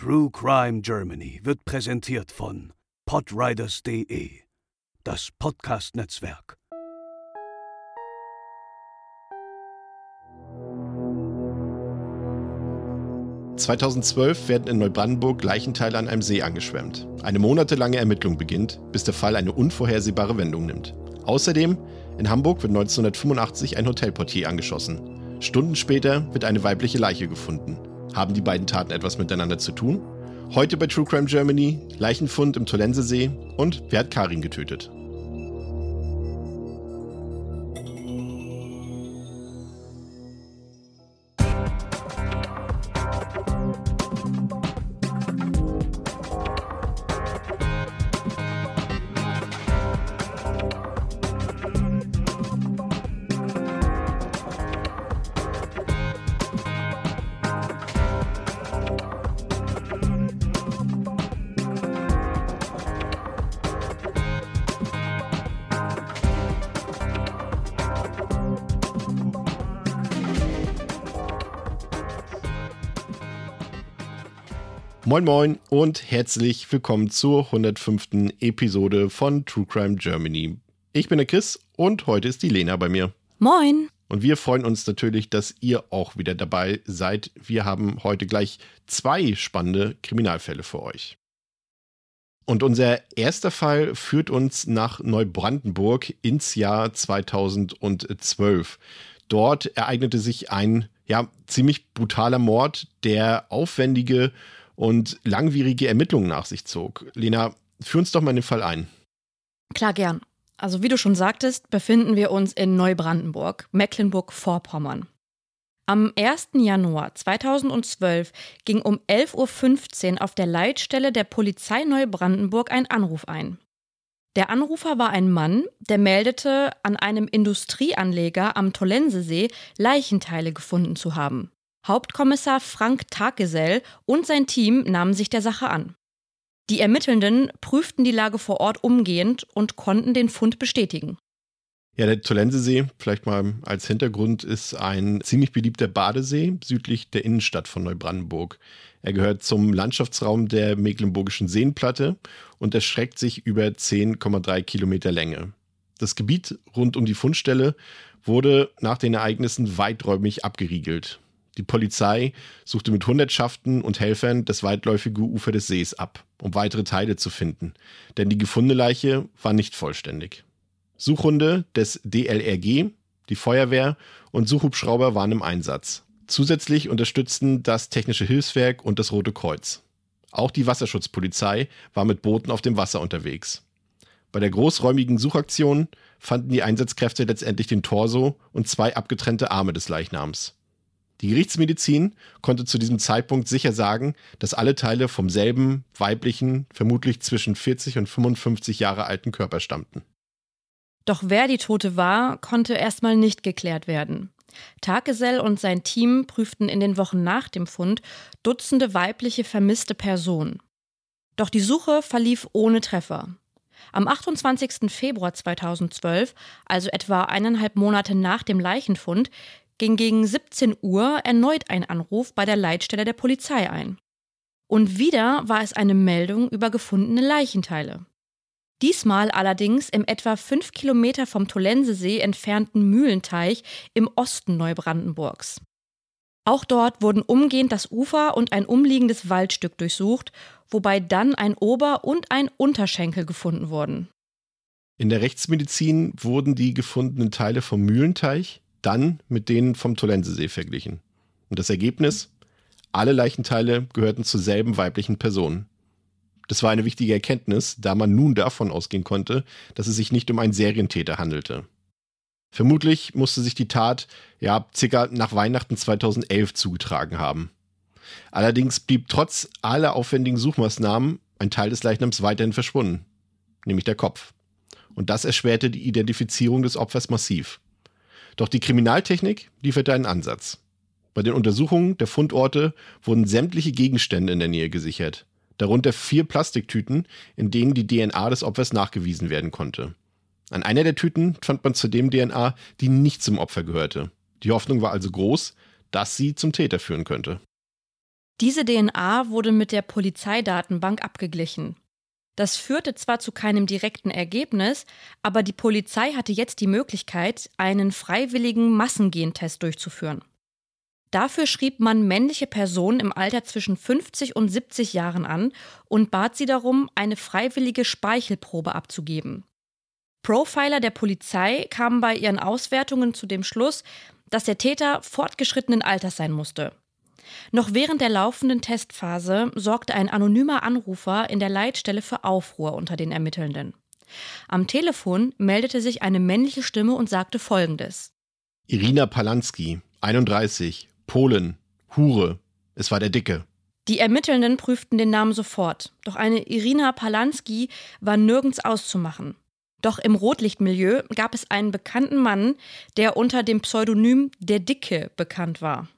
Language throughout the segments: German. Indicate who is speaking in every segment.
Speaker 1: True Crime Germany wird präsentiert von podriders.de, das Podcast-Netzwerk.
Speaker 2: ...2012 werden in Neubrandenburg Leichenteile an einem See angeschwemmt. Eine monatelange Ermittlung beginnt, bis der Fall eine unvorhersehbare Wendung nimmt. Außerdem, in Hamburg wird 1985 ein Hotelportier angeschossen. Stunden später wird eine weibliche Leiche gefunden. Haben die beiden Taten etwas miteinander zu tun? Heute bei True Crime Germany, Leichenfund im Tolensesee und wer hat Karin getötet? Moin Moin und herzlich willkommen zur 105. Episode von True Crime Germany. Ich bin der Chris und heute ist die Lena bei mir.
Speaker 3: Moin.
Speaker 2: Und wir freuen uns natürlich, dass ihr auch wieder dabei seid. Wir haben heute gleich zwei spannende Kriminalfälle für euch. Und unser erster Fall führt uns nach Neubrandenburg ins Jahr 2012. Dort ereignete sich ein ja, ziemlich brutaler Mord, der aufwendige und langwierige Ermittlungen nach sich zog. Lena, führ uns doch mal in den Fall ein.
Speaker 3: Klar, gern. Also wie du schon sagtest, befinden wir uns in Neubrandenburg, Mecklenburg-Vorpommern. Am 1. Januar 2012 ging um 11.15 Uhr auf der Leitstelle der Polizei Neubrandenburg ein Anruf ein. Der Anrufer war ein Mann, der meldete, an einem Industrieanleger am Tollensesee Leichenteile gefunden zu haben. Hauptkommissar Frank Taggesell und sein Team nahmen sich der Sache an. Die Ermittelnden prüften die Lage vor Ort umgehend und konnten den Fund bestätigen.
Speaker 2: Ja, der Tolensesee, vielleicht mal als Hintergrund, ist ein ziemlich beliebter Badesee südlich der Innenstadt von Neubrandenburg. Er gehört zum Landschaftsraum der Mecklenburgischen Seenplatte und erstreckt sich über 10,3 Kilometer Länge. Das Gebiet rund um die Fundstelle wurde nach den Ereignissen weiträumig abgeriegelt. Die Polizei suchte mit Hundertschaften und Helfern das weitläufige Ufer des Sees ab, um weitere Teile zu finden, denn die gefundene Leiche war nicht vollständig. Suchhunde des DLRG, die Feuerwehr und Suchhubschrauber waren im Einsatz. Zusätzlich unterstützten das Technische Hilfswerk und das Rote Kreuz. Auch die Wasserschutzpolizei war mit Booten auf dem Wasser unterwegs. Bei der großräumigen Suchaktion fanden die Einsatzkräfte letztendlich den Torso und zwei abgetrennte Arme des Leichnams. Die Gerichtsmedizin konnte zu diesem Zeitpunkt sicher sagen, dass alle Teile vom selben weiblichen, vermutlich zwischen 40 und 55 Jahre alten Körper stammten.
Speaker 3: Doch wer die Tote war, konnte erstmal nicht geklärt werden. Taggesell und sein Team prüften in den Wochen nach dem Fund Dutzende weibliche vermisste Personen. Doch die Suche verlief ohne Treffer. Am 28. Februar 2012, also etwa eineinhalb Monate nach dem Leichenfund, ging gegen 17 Uhr erneut ein Anruf bei der Leitstelle der Polizei ein. Und wieder war es eine Meldung über gefundene Leichenteile. Diesmal allerdings im etwa fünf Kilometer vom Tolensesee entfernten Mühlenteich im Osten Neubrandenburgs. Auch dort wurden umgehend das Ufer und ein umliegendes Waldstück durchsucht, wobei dann ein Ober- und ein Unterschenkel gefunden wurden.
Speaker 2: In der Rechtsmedizin wurden die gefundenen Teile vom Mühlenteich dann mit denen vom Tolensesee verglichen. Und das Ergebnis? Alle Leichenteile gehörten zur selben weiblichen Person. Das war eine wichtige Erkenntnis, da man nun davon ausgehen konnte, dass es sich nicht um einen Serientäter handelte. Vermutlich musste sich die Tat ja circa nach Weihnachten 2011 zugetragen haben. Allerdings blieb trotz aller aufwendigen Suchmaßnahmen ein Teil des Leichnams weiterhin verschwunden, nämlich der Kopf. Und das erschwerte die Identifizierung des Opfers massiv. Doch die Kriminaltechnik lieferte einen Ansatz. Bei den Untersuchungen der Fundorte wurden sämtliche Gegenstände in der Nähe gesichert, darunter vier Plastiktüten, in denen die DNA des Opfers nachgewiesen werden konnte. An einer der Tüten fand man zudem DNA, die nicht zum Opfer gehörte. Die Hoffnung war also groß, dass sie zum Täter führen könnte.
Speaker 3: Diese DNA wurde mit der Polizeidatenbank abgeglichen. Das führte zwar zu keinem direkten Ergebnis, aber die Polizei hatte jetzt die Möglichkeit, einen freiwilligen Massengentest durchzuführen. Dafür schrieb man männliche Personen im Alter zwischen 50 und 70 Jahren an und bat sie darum, eine freiwillige Speichelprobe abzugeben. Profiler der Polizei kamen bei ihren Auswertungen zu dem Schluss, dass der Täter fortgeschrittenen Alters sein musste. Noch während der laufenden Testphase sorgte ein anonymer Anrufer in der Leitstelle für Aufruhr unter den Ermittelnden. Am Telefon meldete sich eine männliche Stimme und sagte Folgendes.
Speaker 2: Irina Palanski, 31, Polen, Hure. Es war der Dicke.
Speaker 3: Die Ermittelnden prüften den Namen sofort, doch eine Irina Palanski war nirgends auszumachen. Doch im Rotlichtmilieu gab es einen bekannten Mann, der unter dem Pseudonym Der Dicke bekannt war.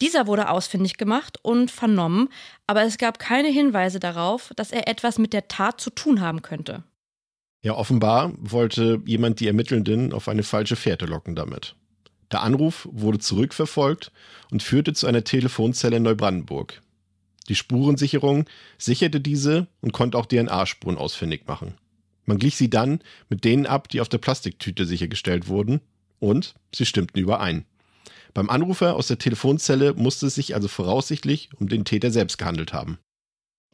Speaker 3: Dieser wurde ausfindig gemacht und vernommen, aber es gab keine Hinweise darauf, dass er etwas mit der Tat zu tun haben könnte.
Speaker 2: Ja, offenbar wollte jemand die Ermittelnden auf eine falsche Fährte locken damit. Der Anruf wurde zurückverfolgt und führte zu einer Telefonzelle in Neubrandenburg. Die Spurensicherung sicherte diese und konnte auch DNA-Spuren ausfindig machen. Man glich sie dann mit denen ab, die auf der Plastiktüte sichergestellt wurden, und sie stimmten überein. Beim Anrufer aus der Telefonzelle musste es sich also voraussichtlich um den Täter selbst gehandelt haben.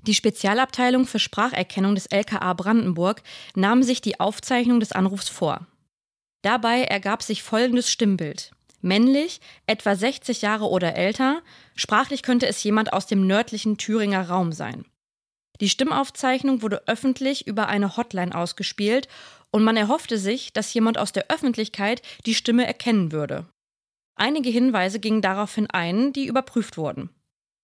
Speaker 3: Die Spezialabteilung für Spracherkennung des LKA Brandenburg nahm sich die Aufzeichnung des Anrufs vor. Dabei ergab sich folgendes Stimmbild. Männlich, etwa 60 Jahre oder älter, sprachlich könnte es jemand aus dem nördlichen Thüringer Raum sein. Die Stimmaufzeichnung wurde öffentlich über eine Hotline ausgespielt und man erhoffte sich, dass jemand aus der Öffentlichkeit die Stimme erkennen würde. Einige Hinweise gingen daraufhin ein, die überprüft wurden.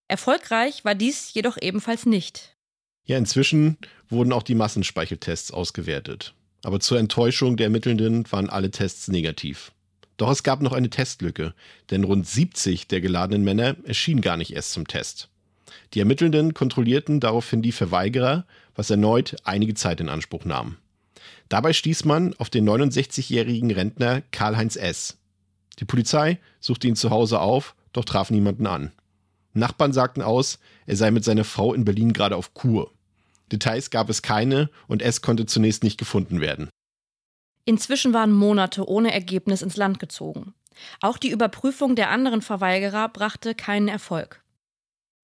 Speaker 3: Erfolgreich war dies jedoch ebenfalls nicht.
Speaker 2: Ja, inzwischen wurden auch die Massenspeicheltests ausgewertet. Aber zur Enttäuschung der Ermittelnden waren alle Tests negativ. Doch es gab noch eine Testlücke, denn rund 70 der geladenen Männer erschienen gar nicht erst zum Test. Die Ermittelnden kontrollierten daraufhin die Verweigerer, was erneut einige Zeit in Anspruch nahm. Dabei stieß man auf den 69-jährigen Rentner Karl-Heinz S., die Polizei suchte ihn zu Hause auf, doch traf niemanden an. Nachbarn sagten aus, er sei mit seiner Frau in Berlin gerade auf Kur. Details gab es keine und es konnte zunächst nicht gefunden werden.
Speaker 3: Inzwischen waren Monate ohne Ergebnis ins Land gezogen. Auch die Überprüfung der anderen Verweigerer brachte keinen Erfolg.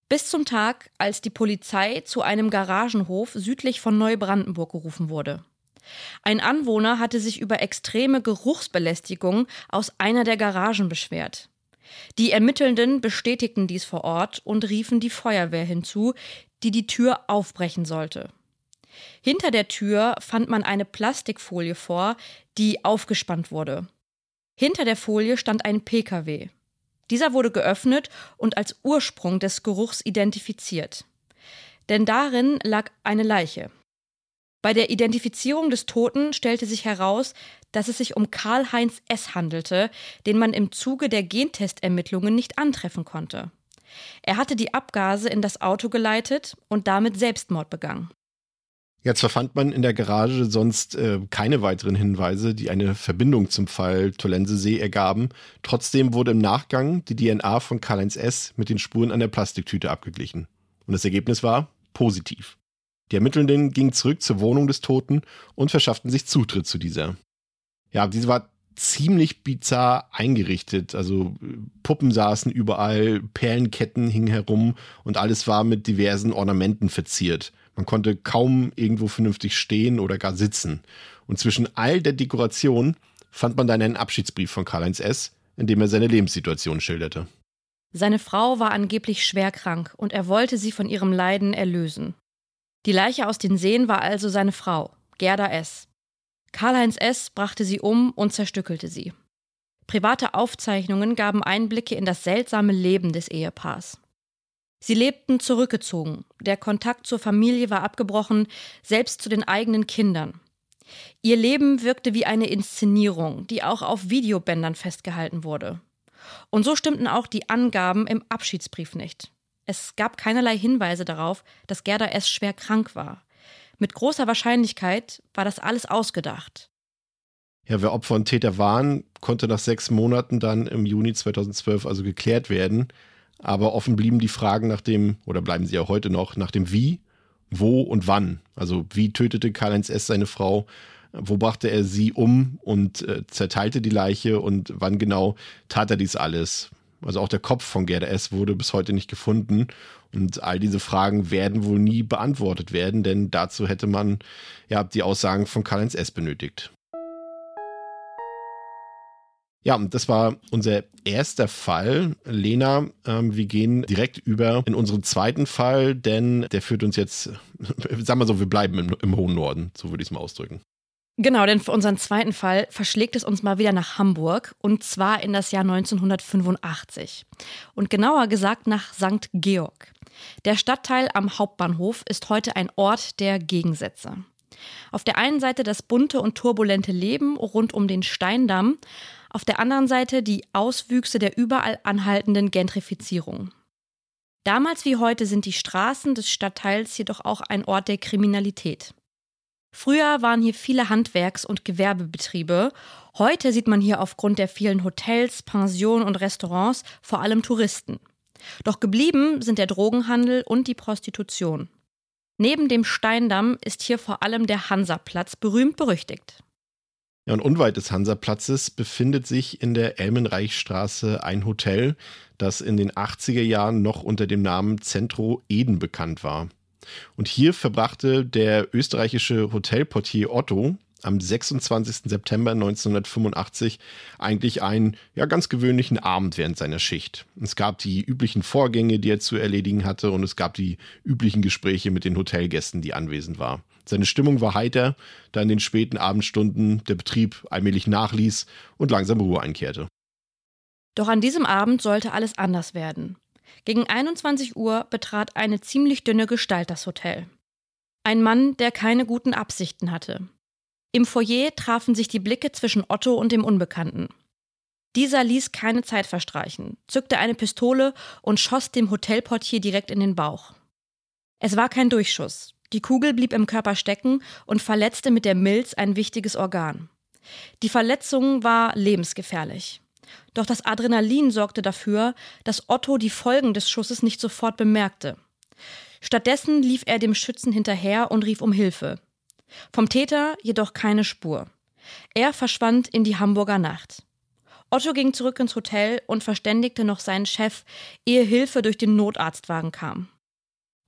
Speaker 3: Bis zum Tag, als die Polizei zu einem Garagenhof südlich von Neubrandenburg gerufen wurde. Ein Anwohner hatte sich über extreme Geruchsbelästigung aus einer der Garagen beschwert. Die Ermittelnden bestätigten dies vor Ort und riefen die Feuerwehr hinzu, die die Tür aufbrechen sollte. Hinter der Tür fand man eine Plastikfolie vor, die aufgespannt wurde. Hinter der Folie stand ein Pkw. Dieser wurde geöffnet und als Ursprung des Geruchs identifiziert. Denn darin lag eine Leiche. Bei der Identifizierung des Toten stellte sich heraus, dass es sich um Karl-Heinz S. handelte, den man im Zuge der Gentestermittlungen nicht antreffen konnte. Er hatte die Abgase in das Auto geleitet und damit Selbstmord begangen.
Speaker 2: Jetzt verfand man in der Garage sonst äh, keine weiteren Hinweise, die eine Verbindung zum Fall Tollensesee ergaben. Trotzdem wurde im Nachgang die DNA von Karl-Heinz S. mit den Spuren an der Plastiktüte abgeglichen. Und das Ergebnis war positiv. Die Ermittelnden gingen zurück zur Wohnung des Toten und verschafften sich Zutritt zu dieser. Ja, diese war ziemlich bizarr eingerichtet. Also Puppen saßen überall, Perlenketten hingen herum und alles war mit diversen Ornamenten verziert. Man konnte kaum irgendwo vernünftig stehen oder gar sitzen. Und zwischen all der Dekoration fand man dann einen Abschiedsbrief von Karl-Heinz S., in dem er seine Lebenssituation schilderte.
Speaker 3: Seine Frau war angeblich schwer krank und er wollte sie von ihrem Leiden erlösen. Die Leiche aus den Seen war also seine Frau, Gerda S. Karl-Heinz S. brachte sie um und zerstückelte sie. Private Aufzeichnungen gaben Einblicke in das seltsame Leben des Ehepaars. Sie lebten zurückgezogen, der Kontakt zur Familie war abgebrochen, selbst zu den eigenen Kindern. Ihr Leben wirkte wie eine Inszenierung, die auch auf Videobändern festgehalten wurde. Und so stimmten auch die Angaben im Abschiedsbrief nicht. Es gab keinerlei Hinweise darauf, dass Gerda S. schwer krank war. Mit großer Wahrscheinlichkeit war das alles ausgedacht.
Speaker 2: Ja, wer Opfer und Täter waren, konnte nach sechs Monaten dann im Juni 2012 also geklärt werden. aber offen blieben die Fragen nach dem, oder bleiben sie ja heute noch, nach dem Wie, wo und wann. Also wie tötete Karl-Heinz S. seine Frau, wo brachte er sie um und äh, zerteilte die Leiche und wann genau tat er dies alles. Also auch der Kopf von Gerda S. wurde bis heute nicht gefunden. Und all diese Fragen werden wohl nie beantwortet werden, denn dazu hätte man ja die Aussagen von Karl-Heinz S. benötigt. Ja, das war unser erster Fall. Lena, ähm, wir gehen direkt über in unseren zweiten Fall, denn der führt uns jetzt, sagen wir so, wir bleiben im, im hohen Norden, so würde ich es mal ausdrücken.
Speaker 3: Genau, denn für unseren zweiten Fall verschlägt es uns mal wieder nach Hamburg und zwar in das Jahr 1985. Und genauer gesagt nach St. Georg. Der Stadtteil am Hauptbahnhof ist heute ein Ort der Gegensätze. Auf der einen Seite das bunte und turbulente Leben rund um den Steindamm, auf der anderen Seite die Auswüchse der überall anhaltenden Gentrifizierung. Damals wie heute sind die Straßen des Stadtteils jedoch auch ein Ort der Kriminalität. Früher waren hier viele Handwerks- und Gewerbebetriebe. Heute sieht man hier aufgrund der vielen Hotels, Pensionen und Restaurants vor allem Touristen. Doch geblieben sind der Drogenhandel und die Prostitution. Neben dem Steindamm ist hier vor allem der Hansaplatz berühmt berüchtigt.
Speaker 2: Ja, und unweit des Hansaplatzes befindet sich in der Elmenreichstraße ein Hotel, das in den 80er Jahren noch unter dem Namen Centro Eden bekannt war. Und hier verbrachte der österreichische Hotelportier Otto am 26. September 1985 eigentlich einen ja, ganz gewöhnlichen Abend während seiner Schicht. Es gab die üblichen Vorgänge, die er zu erledigen hatte, und es gab die üblichen Gespräche mit den Hotelgästen, die anwesend waren. Seine Stimmung war heiter, da in den späten Abendstunden der Betrieb allmählich nachließ und langsam Ruhe einkehrte.
Speaker 3: Doch an diesem Abend sollte alles anders werden. Gegen 21 Uhr betrat eine ziemlich dünne Gestalt das Hotel. Ein Mann, der keine guten Absichten hatte. Im Foyer trafen sich die Blicke zwischen Otto und dem Unbekannten. Dieser ließ keine Zeit verstreichen, zückte eine Pistole und schoss dem Hotelportier direkt in den Bauch. Es war kein Durchschuss. Die Kugel blieb im Körper stecken und verletzte mit der Milz ein wichtiges Organ. Die Verletzung war lebensgefährlich. Doch das Adrenalin sorgte dafür, dass Otto die Folgen des Schusses nicht sofort bemerkte. Stattdessen lief er dem Schützen hinterher und rief um Hilfe. Vom Täter jedoch keine Spur. Er verschwand in die Hamburger Nacht. Otto ging zurück ins Hotel und verständigte noch seinen Chef, ehe Hilfe durch den Notarztwagen kam.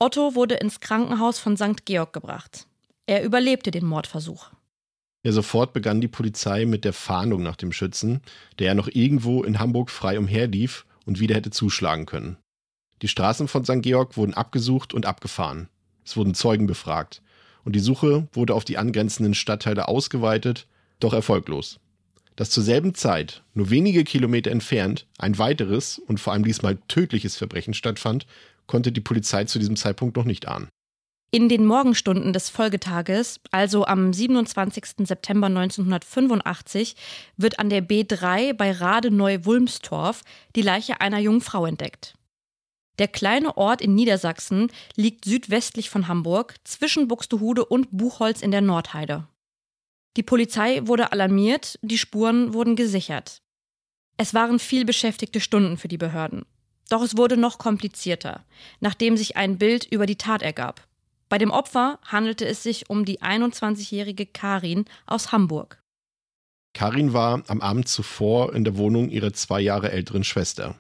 Speaker 3: Otto wurde ins Krankenhaus von St. Georg gebracht. Er überlebte den Mordversuch.
Speaker 2: Ja, sofort begann die Polizei mit der Fahndung nach dem Schützen, der ja noch irgendwo in Hamburg frei umherlief und wieder hätte zuschlagen können. Die Straßen von St. Georg wurden abgesucht und abgefahren. Es wurden Zeugen befragt. Und die Suche wurde auf die angrenzenden Stadtteile ausgeweitet, doch erfolglos. Dass zur selben Zeit, nur wenige Kilometer entfernt, ein weiteres und vor allem diesmal tödliches Verbrechen stattfand, konnte die Polizei zu diesem Zeitpunkt noch nicht ahnen.
Speaker 3: In den Morgenstunden des Folgetages, also am 27. September 1985, wird an der B3 bei Radeneu-Wulmstorf die Leiche einer jungen Frau entdeckt. Der kleine Ort in Niedersachsen liegt südwestlich von Hamburg, zwischen Buxtehude und Buchholz in der Nordheide. Die Polizei wurde alarmiert, die Spuren wurden gesichert. Es waren viel beschäftigte Stunden für die Behörden. Doch es wurde noch komplizierter, nachdem sich ein Bild über die Tat ergab. Bei dem Opfer handelte es sich um die 21-jährige Karin aus Hamburg.
Speaker 2: Karin war am Abend zuvor in der Wohnung ihrer zwei Jahre älteren Schwester.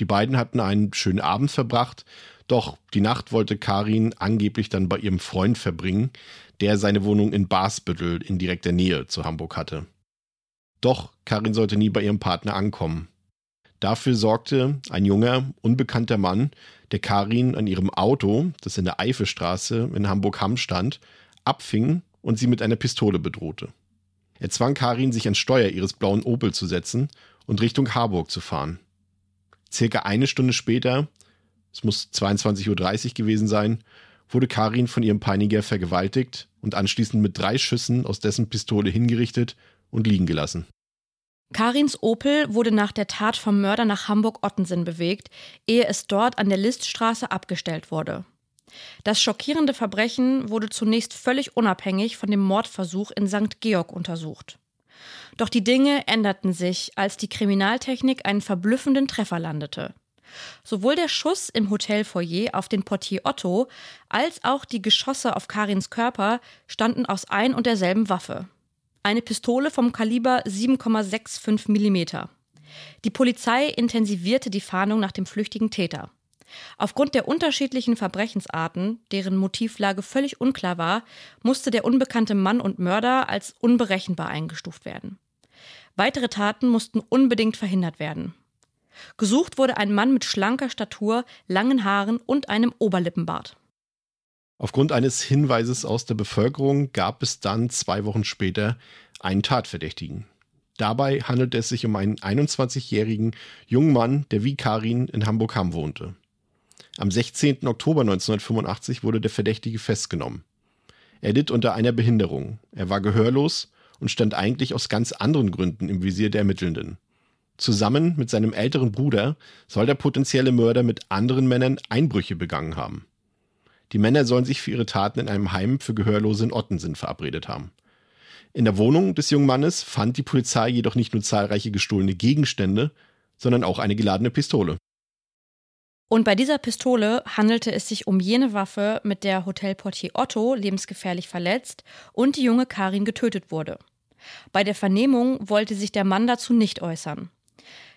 Speaker 2: Die beiden hatten einen schönen Abend verbracht, doch die Nacht wollte Karin angeblich dann bei ihrem Freund verbringen, der seine Wohnung in Basbüttel in direkter Nähe zu Hamburg hatte. Doch Karin sollte nie bei ihrem Partner ankommen. Dafür sorgte ein junger, unbekannter Mann, der Karin an ihrem Auto, das in der Eifelstraße in Hamburg-Hamm stand, abfing und sie mit einer Pistole bedrohte. Er zwang Karin, sich ans Steuer ihres blauen Opel zu setzen und Richtung Harburg zu fahren. Circa eine Stunde später, es muss 22.30 Uhr gewesen sein, wurde Karin von ihrem Peiniger vergewaltigt und anschließend mit drei Schüssen aus dessen Pistole hingerichtet und liegen gelassen.
Speaker 3: Karins Opel wurde nach der Tat vom Mörder nach Hamburg-Ottensen bewegt, ehe es dort an der Liststraße abgestellt wurde. Das schockierende Verbrechen wurde zunächst völlig unabhängig von dem Mordversuch in St. Georg untersucht. Doch die Dinge änderten sich, als die Kriminaltechnik einen verblüffenden Treffer landete. Sowohl der Schuss im Hotelfoyer auf den Portier Otto als auch die Geschosse auf Karins Körper standen aus ein und derselben Waffe. Eine Pistole vom Kaliber 7,65 mm. Die Polizei intensivierte die Fahndung nach dem flüchtigen Täter. Aufgrund der unterschiedlichen Verbrechensarten, deren Motivlage völlig unklar war, musste der unbekannte Mann und Mörder als unberechenbar eingestuft werden. Weitere Taten mussten unbedingt verhindert werden. Gesucht wurde ein Mann mit schlanker Statur, langen Haaren und einem Oberlippenbart.
Speaker 2: Aufgrund eines Hinweises aus der Bevölkerung gab es dann zwei Wochen später einen Tatverdächtigen. Dabei handelte es sich um einen 21-jährigen jungen Mann, der wie Karin in Hamburg-Hamm wohnte. Am 16. Oktober 1985 wurde der Verdächtige festgenommen. Er litt unter einer Behinderung. Er war gehörlos und stand eigentlich aus ganz anderen Gründen im Visier der Ermittelnden. Zusammen mit seinem älteren Bruder soll der potenzielle Mörder mit anderen Männern Einbrüche begangen haben. Die Männer sollen sich für ihre Taten in einem Heim für Gehörlose in Ottensen verabredet haben. In der Wohnung des jungen Mannes fand die Polizei jedoch nicht nur zahlreiche gestohlene Gegenstände, sondern auch eine geladene Pistole.
Speaker 3: Und bei dieser Pistole handelte es sich um jene Waffe, mit der Hotelportier Otto lebensgefährlich verletzt und die junge Karin getötet wurde. Bei der Vernehmung wollte sich der Mann dazu nicht äußern.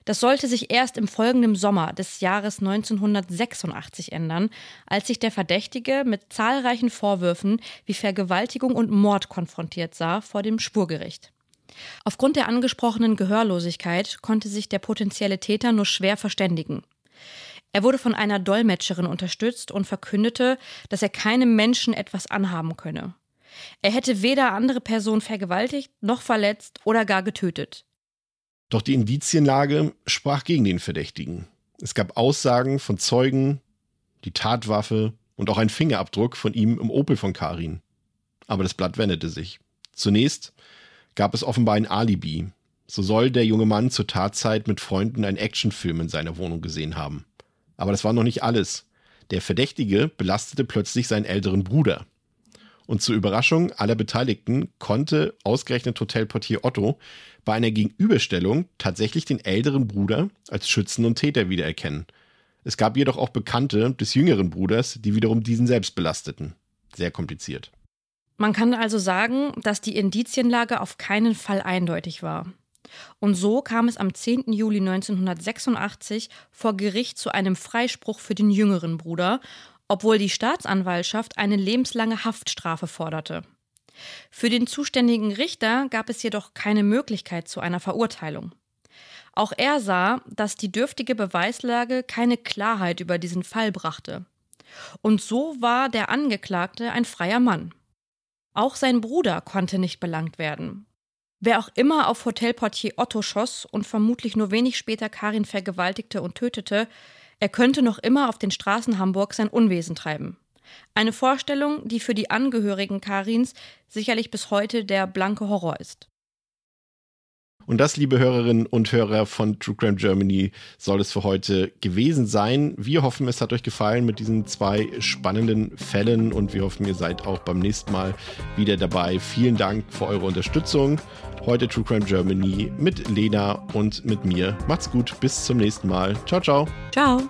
Speaker 3: Das sollte sich erst im folgenden Sommer des Jahres 1986 ändern, als sich der Verdächtige mit zahlreichen Vorwürfen wie Vergewaltigung und Mord konfrontiert sah vor dem Spurgericht. Aufgrund der angesprochenen Gehörlosigkeit konnte sich der potenzielle Täter nur schwer verständigen. Er wurde von einer Dolmetscherin unterstützt und verkündete, dass er keinem Menschen etwas anhaben könne. Er hätte weder andere Personen vergewaltigt noch verletzt oder gar getötet.
Speaker 2: Doch die Indizienlage sprach gegen den Verdächtigen. Es gab Aussagen von Zeugen, die Tatwaffe und auch ein Fingerabdruck von ihm im Opel von Karin. Aber das Blatt wendete sich. Zunächst gab es offenbar ein Alibi. So soll der junge Mann zur Tatzeit mit Freunden einen Actionfilm in seiner Wohnung gesehen haben. Aber das war noch nicht alles. Der Verdächtige belastete plötzlich seinen älteren Bruder. Und zur Überraschung aller Beteiligten konnte ausgerechnet Hotelportier Otto bei einer Gegenüberstellung tatsächlich den älteren Bruder als Schützen und Täter wiedererkennen. Es gab jedoch auch Bekannte des jüngeren Bruders, die wiederum diesen selbst belasteten. Sehr kompliziert.
Speaker 3: Man kann also sagen, dass die Indizienlage auf keinen Fall eindeutig war. Und so kam es am 10. Juli 1986 vor Gericht zu einem Freispruch für den jüngeren Bruder, obwohl die Staatsanwaltschaft eine lebenslange Haftstrafe forderte. Für den zuständigen Richter gab es jedoch keine Möglichkeit zu einer Verurteilung. Auch er sah, dass die dürftige Beweislage keine Klarheit über diesen Fall brachte. Und so war der Angeklagte ein freier Mann. Auch sein Bruder konnte nicht belangt werden. Wer auch immer auf Hotelportier Otto schoss und vermutlich nur wenig später Karin vergewaltigte und tötete, er könnte noch immer auf den Straßen Hamburg sein Unwesen treiben. Eine Vorstellung, die für die Angehörigen Karins sicherlich bis heute der blanke Horror ist.
Speaker 2: Und das, liebe Hörerinnen und Hörer von True Crime Germany, soll es für heute gewesen sein. Wir hoffen, es hat euch gefallen mit diesen zwei spannenden Fällen und wir hoffen, ihr seid auch beim nächsten Mal wieder dabei. Vielen Dank für eure Unterstützung. Heute True Crime Germany mit Lena und mit mir. Macht's gut, bis zum nächsten Mal. Ciao, ciao.
Speaker 3: Ciao.